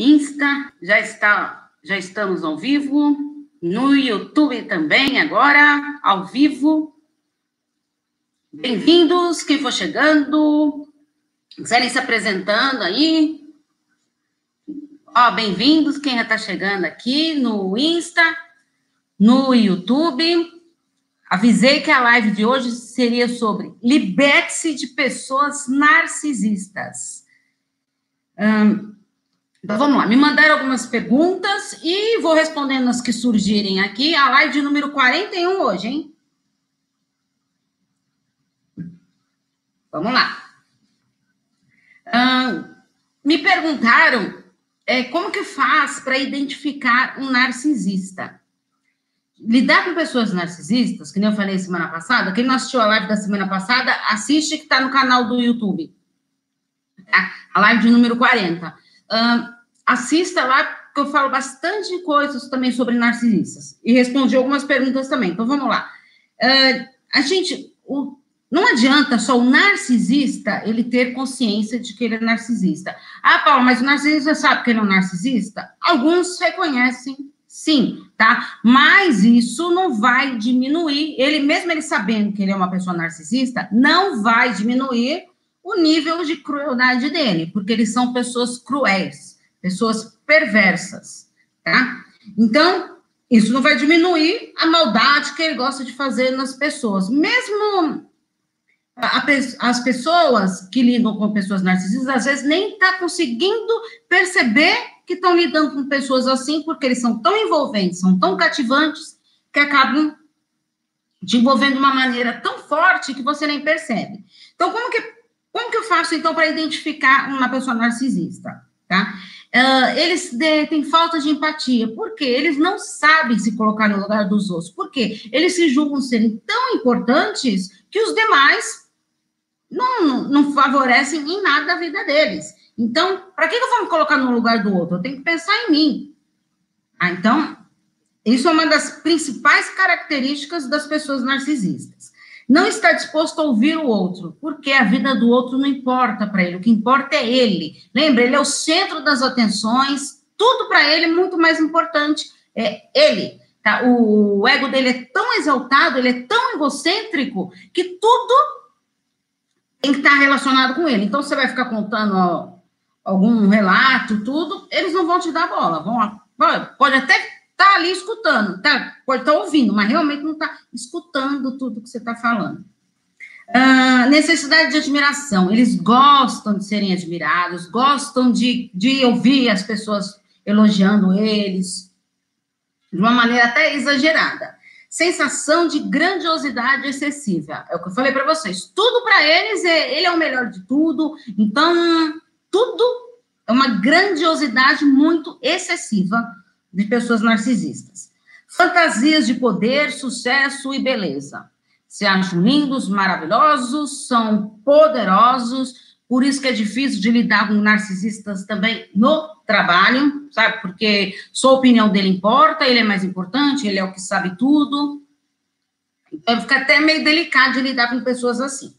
Insta, já está, já estamos ao vivo, no YouTube também agora, ao vivo. Bem-vindos, quem for chegando, quiserem se apresentando aí. Ó, bem-vindos, quem já está chegando aqui no Insta, no YouTube. Avisei que a live de hoje seria sobre liberte-se de pessoas narcisistas. Hum, então vamos lá, me mandaram algumas perguntas e vou respondendo as que surgirem aqui. A live número 41 hoje, hein? Vamos lá. Me perguntaram é, como que faz para identificar um narcisista lidar com pessoas narcisistas, que nem eu falei semana passada, quem não assistiu a live da semana passada, assiste que está no canal do YouTube. Tá? A live de número 40. Uh, assista lá, porque eu falo bastante coisas também sobre narcisistas. E respondi algumas perguntas também. Então, vamos lá. Uh, a gente... O, não adianta só o narcisista ele ter consciência de que ele é narcisista. Ah, Paulo, mas o narcisista sabe que ele é um narcisista? Alguns reconhecem Sim, tá? Mas isso não vai diminuir, ele mesmo ele sabendo que ele é uma pessoa narcisista, não vai diminuir o nível de crueldade dele, porque eles são pessoas cruéis, pessoas perversas, tá? Então, isso não vai diminuir a maldade que ele gosta de fazer nas pessoas. Mesmo a, as pessoas que lidam com pessoas narcisistas, às vezes nem tá conseguindo perceber que estão lidando com pessoas assim, porque eles são tão envolventes, são tão cativantes, que acabam te envolvendo de uma maneira tão forte que você nem percebe. Então, como que, como que eu faço, então, para identificar uma pessoa narcisista? Tá? Uh, eles de, têm falta de empatia, porque eles não sabem se colocar no lugar dos outros, porque eles se julgam serem tão importantes que os demais não, não favorecem em nada a vida deles. Então, para que, eu vou me colocar no lugar do outro? Eu tenho que pensar em mim. Ah, então, isso é uma das principais características das pessoas narcisistas. Não está disposto a ouvir o outro, porque a vida do outro não importa para ele, o que importa é ele. Lembra, ele é o centro das atenções, tudo para ele é muito mais importante é ele. Tá? O, ego dele é tão exaltado, ele é tão egocêntrico, que tudo tem que estar relacionado com ele. Então, você vai ficar contando ó, algum relato, tudo, eles não vão te dar bola. Vão, pode até estar tá ali escutando, tá, tá ouvindo, mas realmente não está escutando tudo que você está falando. Uh, necessidade de admiração. Eles gostam de serem admirados, gostam de, de ouvir as pessoas elogiando eles, de uma maneira até exagerada. Sensação de grandiosidade excessiva. É o que eu falei para vocês. Tudo para eles, é, ele é o melhor de tudo. Então, tudo é uma grandiosidade muito excessiva de pessoas narcisistas. Fantasias de poder, sucesso e beleza. Se acham lindos, maravilhosos, são poderosos, por isso que é difícil de lidar com narcisistas também no trabalho, sabe? Porque sua opinião dele importa, ele é mais importante, ele é o que sabe tudo. Então fica até meio delicado de lidar com pessoas assim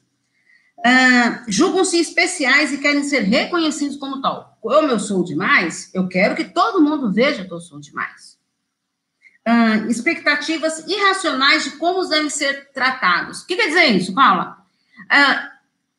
uh, julgam-se especiais e querem ser reconhecidos como tal. Como eu sou demais, eu quero que todo mundo veja que eu sou demais. Expectativas irracionais de como devem ser tratados. O que quer dizer isso, Paula?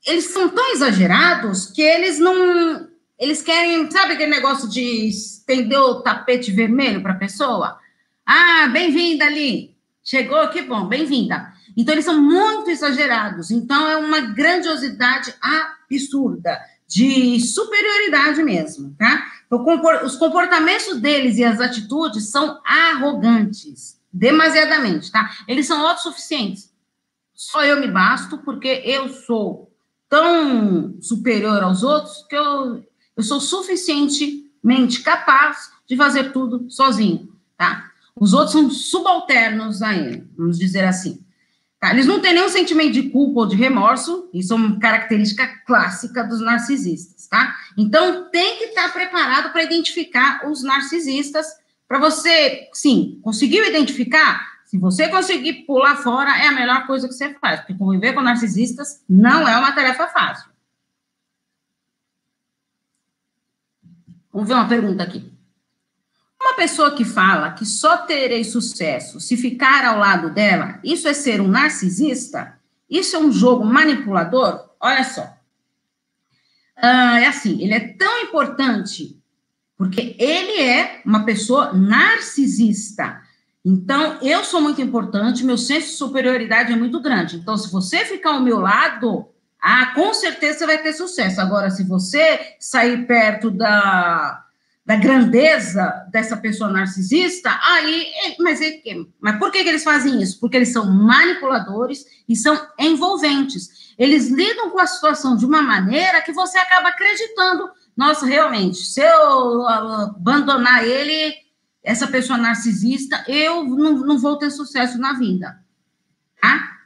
Eles são tão exagerados que eles não. Eles querem, sabe aquele negócio de estender o tapete vermelho para a pessoa? Ah, bem-vinda ali. Chegou, que bom, bem-vinda. Então, eles são muito exagerados. Então, é uma grandiosidade absurda, de superioridade mesmo, tá? Então, os comportamentos deles e as atitudes são arrogantes, demasiadamente, tá? Eles são autossuficientes. Só eu me basto porque eu sou tão superior aos outros que eu, eu sou suficientemente capaz de fazer tudo sozinho, tá? Os outros são subalternos a ele, vamos dizer assim. Tá? Eles não têm nenhum sentimento de culpa ou de remorso, isso é uma característica clássica dos narcisistas, tá? Então, tem que estar preparado para identificar os narcisistas, para você, sim, conseguiu identificar? Se você conseguir pular fora, é a melhor coisa que você faz, porque conviver com narcisistas não é uma tarefa fácil. Vamos ver uma pergunta aqui. Uma pessoa que fala que só terei sucesso se ficar ao lado dela, isso é ser um narcisista? Isso é um jogo manipulador? Olha só. Ah, é assim, ele é tão importante porque ele é uma pessoa narcisista. Então, eu sou muito importante, meu senso de superioridade é muito grande. Então, se você ficar ao meu lado, ah, com certeza você vai ter sucesso. Agora, se você sair perto da, da grandeza dessa pessoa narcisista, aí, mas, é, mas por que, que eles fazem isso? Porque eles são manipuladores e são envolventes. Eles lidam com a situação de uma maneira que você acaba acreditando. Nossa, realmente, se eu abandonar ele, essa pessoa narcisista, eu não, não vou ter sucesso na vida. Tá?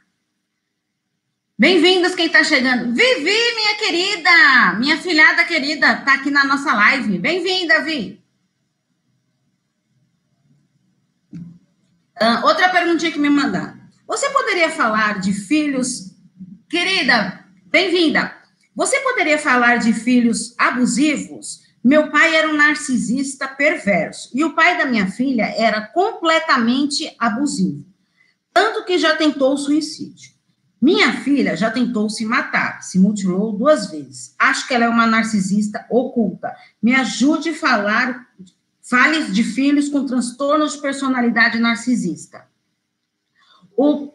Bem-vindos quem está chegando. Vivi, minha querida, minha filhada querida, está aqui na nossa live. Bem-vinda, Vi. Uh, outra perguntinha que me mandaram. Você poderia falar de filhos... Querida, bem-vinda. Você poderia falar de filhos abusivos? Meu pai era um narcisista perverso e o pai da minha filha era completamente abusivo, tanto que já tentou suicídio. Minha filha já tentou se matar, se mutilou duas vezes. Acho que ela é uma narcisista oculta. Me ajude a falar, fale de filhos com transtorno de personalidade narcisista. O,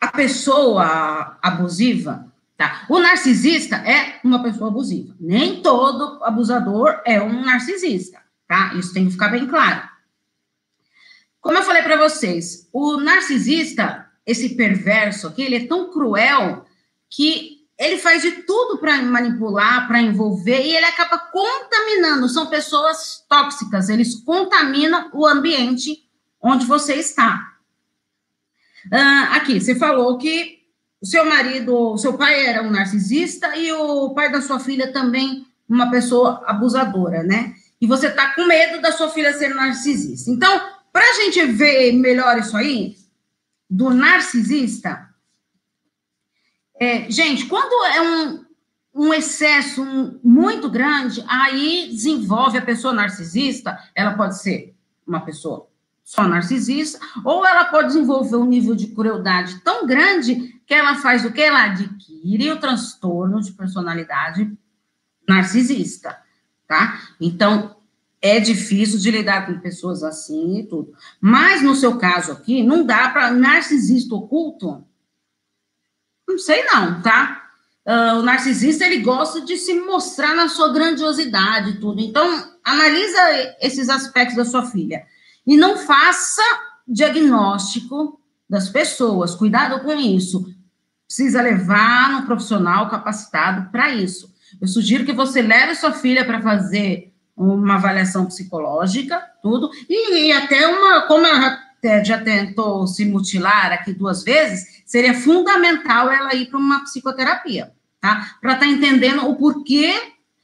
a pessoa abusiva Tá? O narcisista é uma pessoa abusiva. Nem todo abusador é um narcisista, tá? Isso tem que ficar bem claro. Como eu falei para vocês, o narcisista, esse perverso aqui, ele é tão cruel que ele faz de tudo para manipular, para envolver, e ele acaba contaminando. São pessoas tóxicas, eles contaminam o ambiente onde você está. Uh, aqui, você falou que o seu marido, o seu pai era um narcisista e o pai da sua filha também uma pessoa abusadora, né? E você tá com medo da sua filha ser narcisista. Então, para a gente ver melhor isso aí, do narcisista, é, gente, quando é um, um excesso muito grande, aí desenvolve a pessoa narcisista, ela pode ser uma pessoa só narcisista, ou ela pode desenvolver um nível de crueldade tão grande que ela faz o que? Ela adquire o transtorno de personalidade narcisista, tá? Então, é difícil de lidar com pessoas assim e tudo. Mas, no seu caso aqui, não dá para narcisista oculto? Não sei não, tá? Uh, o narcisista, ele gosta de se mostrar na sua grandiosidade e tudo. Então, analisa esses aspectos da sua filha. E não faça diagnóstico das pessoas. Cuidado com isso precisa levar um profissional capacitado para isso. Eu sugiro que você leve sua filha para fazer uma avaliação psicológica, tudo, e, e até uma, como ela já tentou se mutilar aqui duas vezes, seria fundamental ela ir para uma psicoterapia, tá? Para estar tá entendendo o porquê.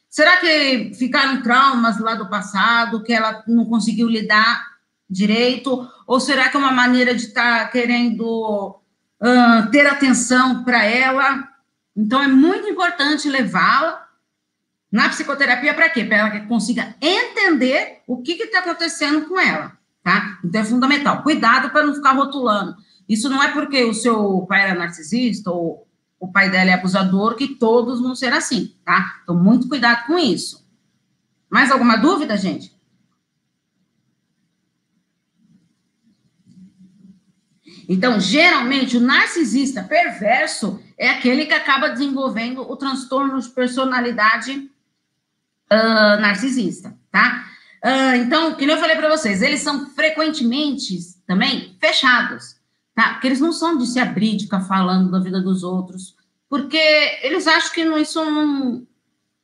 Será que ficaram traumas lá do passado que ela não conseguiu lidar direito? Ou será que é uma maneira de estar tá querendo uh, ter atenção para ela. Então, é muito importante levá-la na psicoterapia para quê? Para ela que consiga entender o que está acontecendo com ela, tá? Então, é fundamental. Cuidado para não ficar rotulando. Isso não é porque o seu pai era narcisista ou o pai dela é abusador que todos vão ser assim, tá? Então, muito cuidado com isso. Mais alguma dúvida, gente? Então, geralmente, o narcisista perverso é aquele que acaba desenvolvendo o transtorno de personalidade uh, narcisista, tá? Uh, então, que eu falei para vocês, eles são frequentemente também fechados, tá? Porque eles não são de se abrir, de ficar falando da vida dos outros, porque eles acham que não, isso não,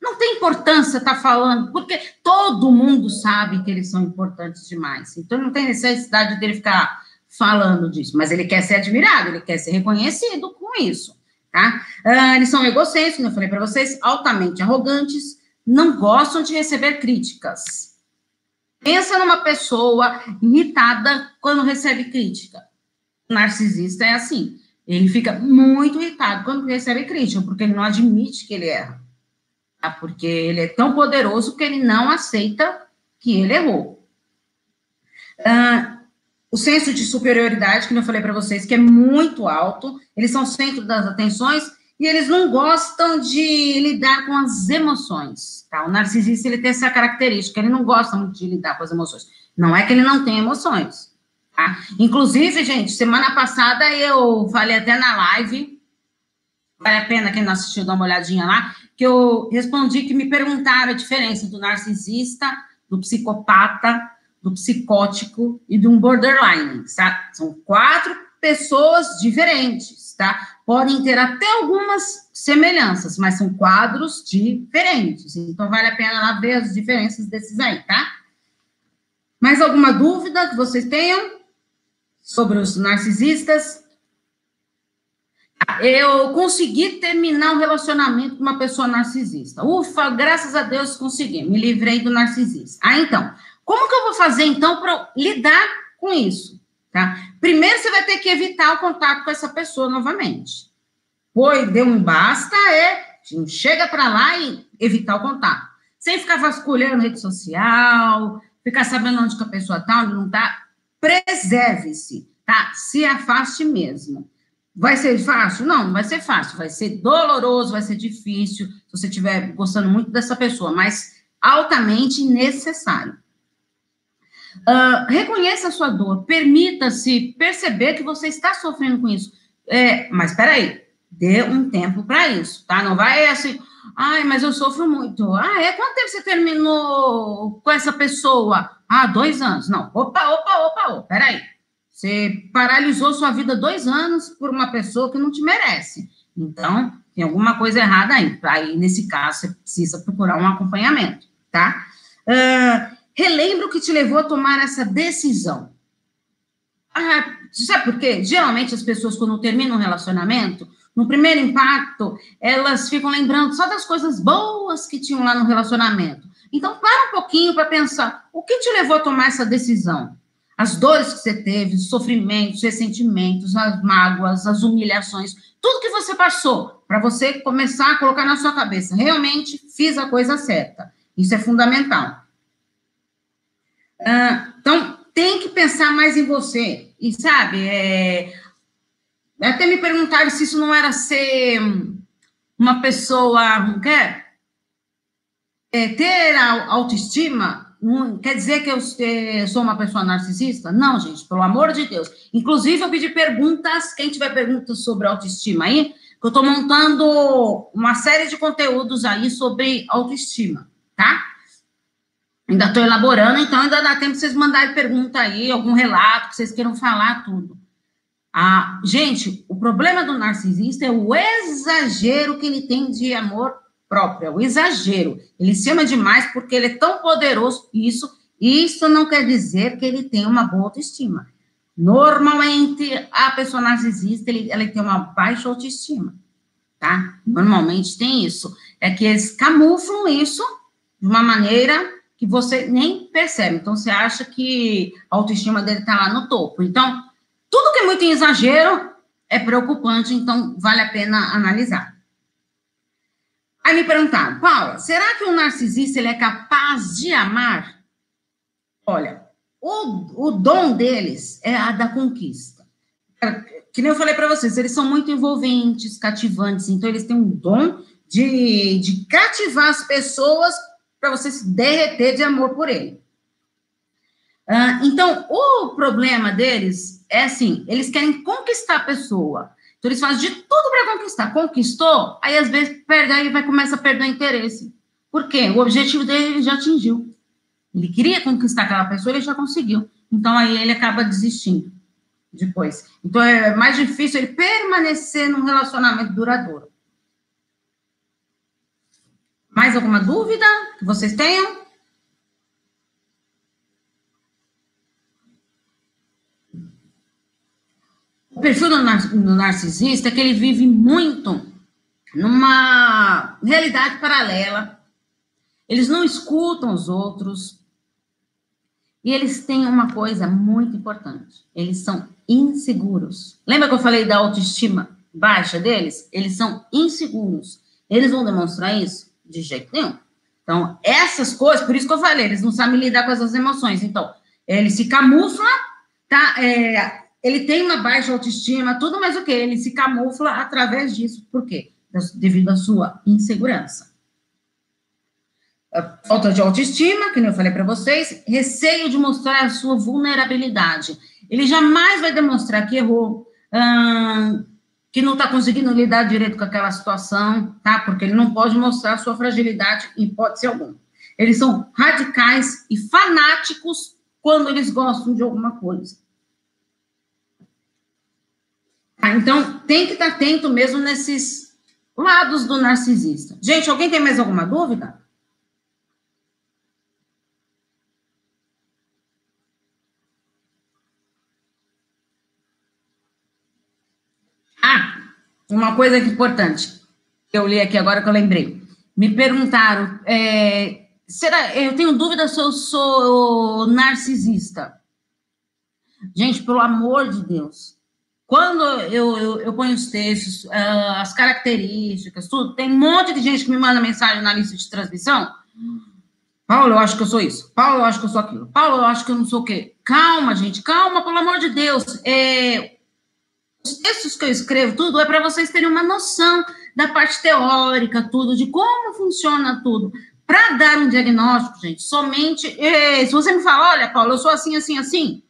não tem importância estar tá falando, porque todo mundo sabe que eles são importantes demais. Então, não tem necessidade dele ficar falando disso, mas ele quer ser admirado, ele quer ser reconhecido com isso, tá? Uh, eles são egocêntricos, como eu falei para vocês, altamente arrogantes, não gostam de receber críticas. Pensa numa pessoa irritada quando recebe crítica. O narcisista é assim, ele fica muito irritado quando recebe crítica, porque ele não admite que ele erra. tá? porque ele é tão poderoso que ele não aceita que ele errou. Uh, o senso de superioridade, que eu falei para vocês, que é muito alto, eles são centro das atenções e eles não gostam de lidar com as emoções, tá? O narcisista, ele tem essa característica, ele não gosta muito de lidar com as emoções. Não é que ele não tem emoções, tá? Inclusive, gente, semana passada eu falei até na live, vale a pena quem não assistiu dar uma olhadinha lá, que eu respondi que me perguntaram a diferença do narcisista, do psicopata, do psicótico e de um borderline, tá? São quatro pessoas diferentes, tá? Podem ter até algumas semelhanças, mas são quadros diferentes. Então, vale a pena lá ver as diferenças desses aí, tá? Mais alguma dúvida que vocês tenham sobre os narcisistas? Eu consegui terminar um relacionamento com uma pessoa narcisista. Ufa, graças a Deus consegui, me livrei do narcisista. Ah, então, como que eu vou fazer, então, para lidar com isso? Tá? Primeiro, você vai ter que evitar o contato com essa pessoa novamente. Foi, deu um basta, é, chega para lá e evitar o contato. Sem ficar vasculhando rede social, ficar sabendo onde que a pessoa está, onde não está. Preserve-se, tá? Se afaste mesmo. Vai ser fácil? Não, não vai ser fácil. Vai ser doloroso, vai ser difícil, se você estiver gostando muito dessa pessoa, mas altamente necessário. Uh, reconheça a sua dor, permita-se perceber que você está sofrendo com isso. É, mas peraí, dê um tempo para isso, tá? Não vai assim, ai, mas eu sofro muito. Ah, é? Quanto tempo você terminou com essa pessoa? Ah, dois anos. Não, opa, opa, opa, opa, peraí. Você paralisou sua vida dois anos por uma pessoa que não te merece. Então, tem alguma coisa errada aí. Aí, nesse caso, você precisa procurar um acompanhamento, tá? Uh, Relembra o que te levou a tomar essa decisão. Ah, sabe por quê? Geralmente as pessoas, quando terminam um relacionamento, no primeiro impacto, elas ficam lembrando só das coisas boas que tinham lá no relacionamento. Então, para um pouquinho para pensar: o que te levou a tomar essa decisão? As dores que você teve, os sofrimentos, os ressentimentos, as mágoas, as humilhações, tudo que você passou, para você começar a colocar na sua cabeça: realmente fiz a coisa certa. Isso é fundamental. Ah, então, tem que pensar mais em você. E, sabe, é... até me perguntaram se isso não era ser uma pessoa, não quer? É, ter autoestima quer dizer que eu sou uma pessoa narcisista? Não, gente, pelo amor de Deus. Inclusive, eu pedi perguntas, quem tiver perguntas sobre autoestima aí, que eu estou montando uma série de conteúdos aí sobre autoestima, tá? Ainda estou elaborando, então ainda dá tempo vocês mandarem pergunta aí, algum relato que vocês queiram falar, tudo. Ah, gente, o problema do narcisista é o exagero que ele tem de amor próprio, é o exagero. Ele se ama demais porque ele é tão poderoso. Isso, isso não quer dizer que ele tem uma boa autoestima. Normalmente, a pessoa narcisista, ele, ela tem uma baixa autoestima, tá? Normalmente tem isso. É que eles camuflam isso de uma maneira que você nem percebe. Então, você acha que a autoestima dele está lá no topo. Então, tudo que é muito em exagero é preocupante, então vale a pena analisar. Aí me perguntaram, Paula, será que o narcisista ele é capaz de amar? Olha, o, o dom deles é a da conquista. Que nem eu falei para vocês, eles são muito envolventes, cativantes, então eles têm um dom de, de cativar as pessoas para você se derreter de amor por ele. Uh, então, o problema deles é assim: eles querem conquistar a pessoa. Então, eles fazem de tudo para conquistar. Conquistou, aí às vezes perde, aí vai começar a perder interesse. Por quê? O objetivo dele ele já atingiu. Ele queria conquistar aquela pessoa, ele já conseguiu. Então, aí ele acaba desistindo depois. Então, é mais difícil ele permanecer num relacionamento duradouro. Mais alguma dúvida que vocês tenham? O perfil do narcisista é que ele vive muito numa realidade paralela. Eles não escutam os outros. E eles têm uma coisa muito importante: eles são inseguros. Lembra que eu falei da autoestima baixa deles? Eles são inseguros. Eles vão demonstrar isso de jeito nenhum. Então, essas coisas, por isso que eu falei, eles não sabem lidar com essas emoções. Então, ele se camufla, tá? É, ele tem uma baixa autoestima, tudo mais o que? Ele se camufla através disso. Por quê? Devido à sua insegurança. Falta de autoestima, que eu falei para vocês, receio de mostrar a sua vulnerabilidade. Ele jamais vai demonstrar que errou, hum, que não está conseguindo lidar direito com aquela situação, tá? Porque ele não pode mostrar sua fragilidade em hipótese alguma. Eles são radicais e fanáticos quando eles gostam de alguma coisa. Tá? Então, tem que estar atento mesmo nesses lados do narcisista. Gente, alguém tem mais alguma dúvida? Ah, uma coisa importante que eu li aqui agora que eu lembrei. Me perguntaram, é, será, eu tenho dúvida se eu sou narcisista. Gente, pelo amor de Deus, quando eu, eu, eu ponho os textos, uh, as características, tudo, tem um monte de gente que me manda mensagem na lista de transmissão. Paulo, eu acho que eu sou isso. Paulo, eu acho que eu sou aquilo. Paulo, eu acho que eu não sou o quê? Calma, gente, calma, pelo amor de Deus. É, os textos que eu escrevo, tudo, é para vocês terem uma noção da parte teórica, tudo, de como funciona tudo. Para dar um diagnóstico, gente, somente. Se você me fala, olha, Paulo, eu sou assim, assim, assim,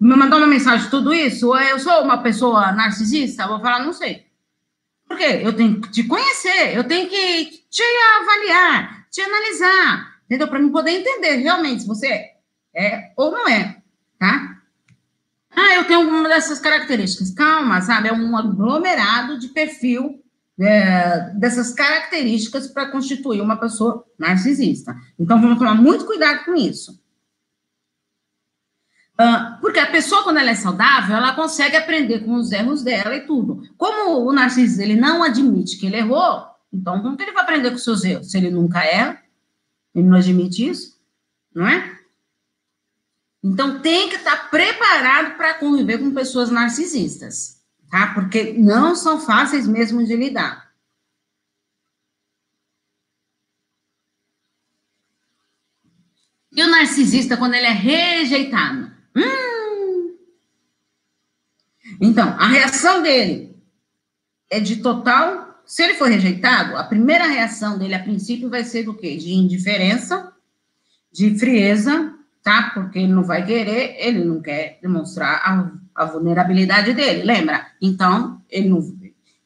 me mandou uma mensagem tudo isso, ou eu sou uma pessoa narcisista, vou falar, não sei. Por quê? Eu tenho que te conhecer, eu tenho que te avaliar, te analisar, entendeu? Para me poder entender realmente se você é ou não é, tá? Ah, eu tenho alguma dessas características. Calma, sabe? É um aglomerado de perfil é, dessas características para constituir uma pessoa narcisista. Então, vamos tomar muito cuidado com isso. Uh, porque a pessoa, quando ela é saudável, ela consegue aprender com os erros dela e tudo. Como o narcisista ele não admite que ele errou, então como que ele vai aprender com os seus erros? Se ele nunca erra, ele não admite isso, não é? Então, tem que estar preparado para conviver com pessoas narcisistas, tá? Porque não são fáceis mesmo de lidar. E o narcisista, quando ele é rejeitado? Hum. Então, a reação dele é de total. Se ele for rejeitado, a primeira reação dele, a princípio, vai ser do quê? De indiferença, de frieza tá? Porque ele não vai querer, ele não quer demonstrar a, a vulnerabilidade dele, lembra? Então, ele não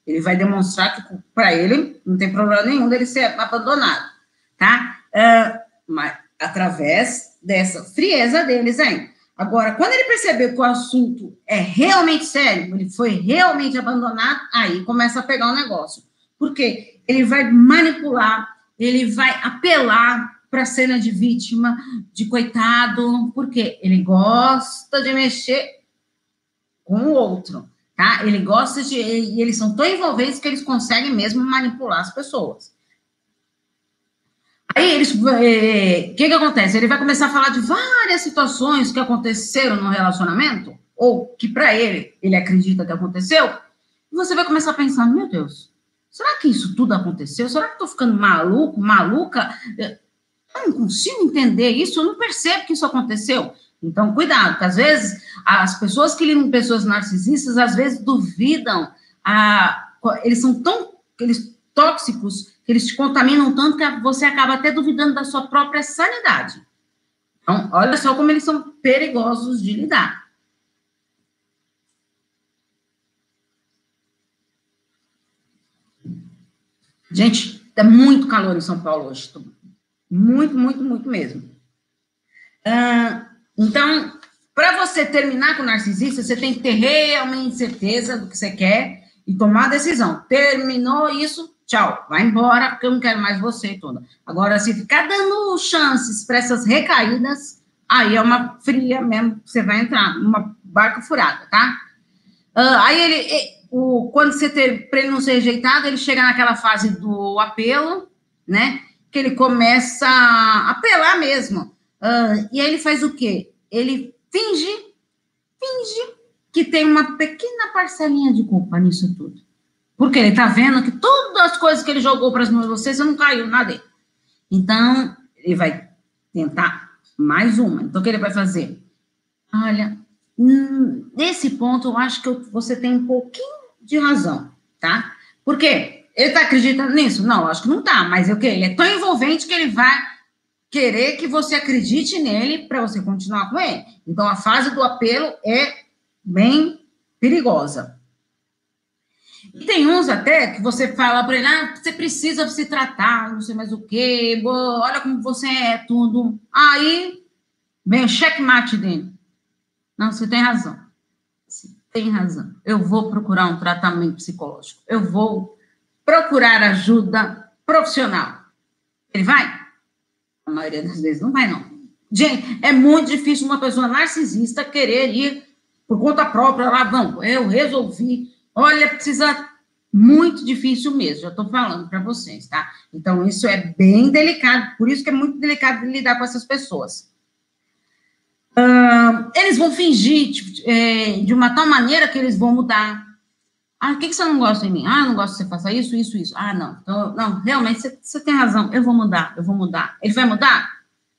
ele vai demonstrar que para ele não tem problema nenhum dele ser abandonado, tá? Uh, mas através dessa frieza deles aí. Agora, quando ele percebeu que o assunto é realmente sério, ele foi realmente abandonado, aí começa a pegar o um negócio. Porque ele vai manipular, ele vai apelar para a cena de vítima, de coitado, porque ele gosta de mexer com o outro, tá? Ele gosta de. E eles são tão envolventes que eles conseguem mesmo manipular as pessoas. Aí eles. O é, que, que acontece? Ele vai começar a falar de várias situações que aconteceram no relacionamento, ou que para ele, ele acredita que aconteceu, e você vai começar a pensar: meu Deus, será que isso tudo aconteceu? Será que eu tô ficando maluco, maluca? Eu não consigo entender isso, eu não percebo que isso aconteceu. Então, cuidado, porque às vezes as pessoas que lidam com pessoas narcisistas, às vezes duvidam, a, eles são tão eles, tóxicos, que eles te contaminam tanto que você acaba até duvidando da sua própria sanidade. Então, olha só como eles são perigosos de lidar. Gente, é muito calor em São Paulo hoje. Muito, muito, muito mesmo. Então, para você terminar com o narcisista, você tem que ter realmente certeza do que você quer e tomar a decisão. Terminou isso, tchau, vai embora, porque eu não quero mais você toda. Agora, se ficar dando chances para essas recaídas, aí é uma fria mesmo, você vai entrar numa barca furada, tá? Uh, aí ele, o, quando você ter, para ele não ser rejeitado, ele chega naquela fase do apelo, né? Que ele começa a apelar mesmo. Uh, e aí ele faz o quê? Ele finge, finge que tem uma pequena parcelinha de culpa nisso tudo. Porque ele tá vendo que todas as coisas que ele jogou para as mãos de vocês, não caiu nada dele. Então, ele vai tentar mais uma. Então, o que ele vai fazer? Olha, hum, nesse ponto, eu acho que você tem um pouquinho de razão, tá? Por quê? Ele está acreditando nisso? Não, acho que não está, mas o quê? Ele é tão envolvente que ele vai querer que você acredite nele para você continuar com ele. Então, a fase do apelo é bem perigosa. E tem uns até que você fala para ele, ah, você precisa se tratar, não sei mais o quê, olha como você é, tudo. Aí vem o checkmate dele. Não, você tem razão. Você tem razão. Eu vou procurar um tratamento psicológico. Eu vou procurar ajuda profissional. Ele vai? A maioria das vezes não vai, não. Gente, é muito difícil uma pessoa narcisista querer ir por conta própria lá, vamos, eu resolvi. Olha, precisa muito difícil mesmo, já estou falando para vocês, tá? Então, isso é bem delicado, por isso que é muito delicado lidar com essas pessoas. Uh, eles vão fingir tipo, é, de uma tal maneira que eles vão mudar. Ah, o que, que você não gosta de mim? Ah, não gosto que você faça isso, isso, isso. Ah, não. Então, não, realmente, você, você tem razão. Eu vou mudar, eu vou mudar. Ele vai mudar?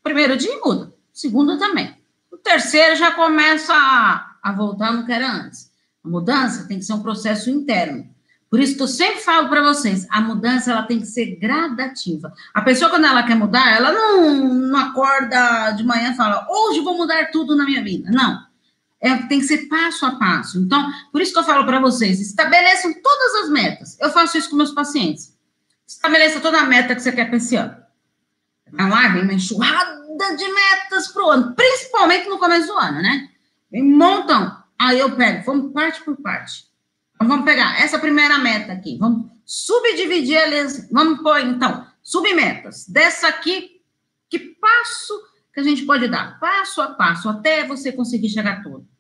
Primeiro dia muda. Segundo também. O terceiro já começa a, a voltar no que era antes. A mudança tem que ser um processo interno. Por isso que eu sempre falo para vocês, a mudança ela tem que ser gradativa. A pessoa quando ela quer mudar, ela não, não acorda de manhã e fala, hoje vou mudar tudo na minha vida. Não. É, tem que ser passo a passo. Então, por isso que eu falo para vocês, estabeleçam todas as metas. Eu faço isso com meus pacientes. Estabeleça toda a meta que você quer para esse ano. Vai lá, vem uma enxurrada de metas para o ano, principalmente no começo do ano, né? Vem montão. Aí eu pego, vamos parte por parte. Então, vamos pegar essa primeira meta aqui, vamos subdividir eles, vamos pôr, então, submetas. Dessa aqui, que passo que a gente pode dar? Passo a passo, até você conseguir chegar todo.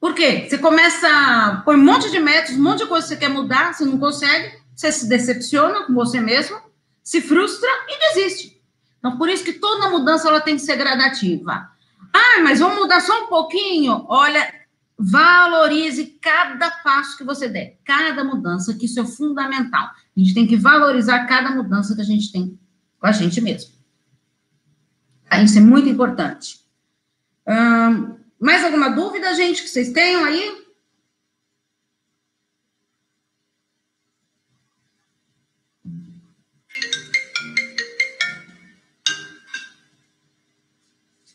Por quê? Você começa, põe um monte de metas, um monte de coisa que você quer mudar, você não consegue, você se decepciona com você mesmo, se frustra e desiste. Então, por isso que toda mudança ela tem que ser gradativa. Ah, mas vamos mudar só um pouquinho? Olha, Valorize cada passo que você der, cada mudança, que isso é fundamental. A gente tem que valorizar cada mudança que a gente tem com a gente mesmo. Tá? Isso é muito importante. Hum, mais alguma dúvida, gente, que vocês tenham aí?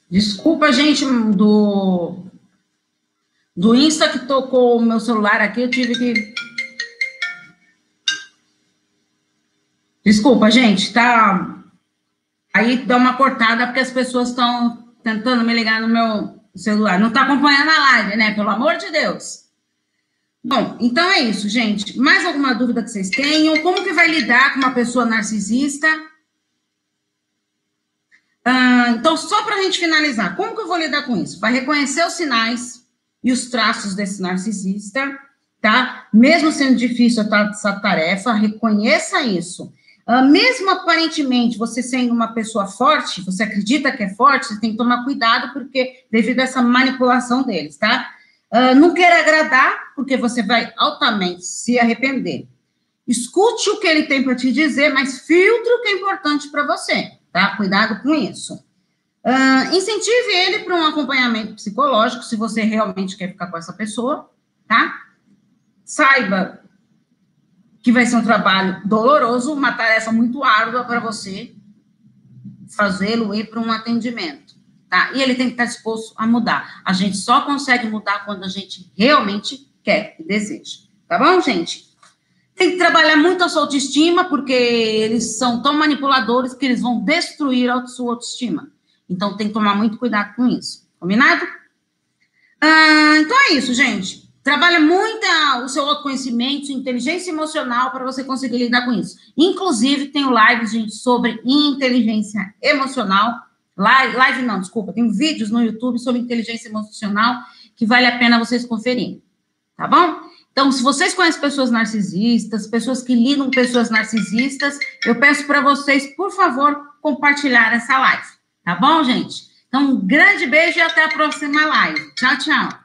Desculpa, gente, do do Insta que tocou o meu celular aqui, eu tive que. Desculpa, gente, tá. Aí dá uma cortada porque as pessoas estão tentando me ligar no meu celular. Não tá acompanhando a live, né? Pelo amor de Deus. Bom, então é isso, gente. Mais alguma dúvida que vocês tenham? Como que vai lidar com uma pessoa narcisista? Ah, então, só para a gente finalizar, como que eu vou lidar com isso? Vai reconhecer os sinais, e os traços desse narcisista, tá? Mesmo sendo difícil essa tarefa, reconheça isso. Uh, mesmo aparentemente você sendo uma pessoa forte, você acredita que é forte, você tem que tomar cuidado, porque devido a essa manipulação deles, tá? Uh, não queira agradar, porque você vai altamente se arrepender. Escute o que ele tem para te dizer, mas filtre o que é importante para você, tá? Cuidado com isso. Uh, incentive ele para um acompanhamento psicológico, se você realmente quer ficar com essa pessoa, tá? Saiba que vai ser um trabalho doloroso, uma tarefa muito árdua para você fazê-lo ir para um atendimento, tá? E ele tem que estar disposto a mudar. A gente só consegue mudar quando a gente realmente quer e deseja, tá bom, gente? Tem que trabalhar muito a sua autoestima, porque eles são tão manipuladores que eles vão destruir a sua autoestima. Então, tem que tomar muito cuidado com isso. Combinado? Ah, então é isso, gente. Trabalha muito o seu autoconhecimento, inteligência emocional para você conseguir lidar com isso. Inclusive, tenho lives, gente, sobre inteligência emocional. Live, live não, desculpa. Tem vídeos no YouTube sobre inteligência emocional que vale a pena vocês conferirem. Tá bom? Então, se vocês conhecem pessoas narcisistas, pessoas que lidam com pessoas narcisistas, eu peço para vocês, por favor, compartilhar essa live. Tá bom, gente? Então, um grande beijo e até a próxima live. Tchau, tchau.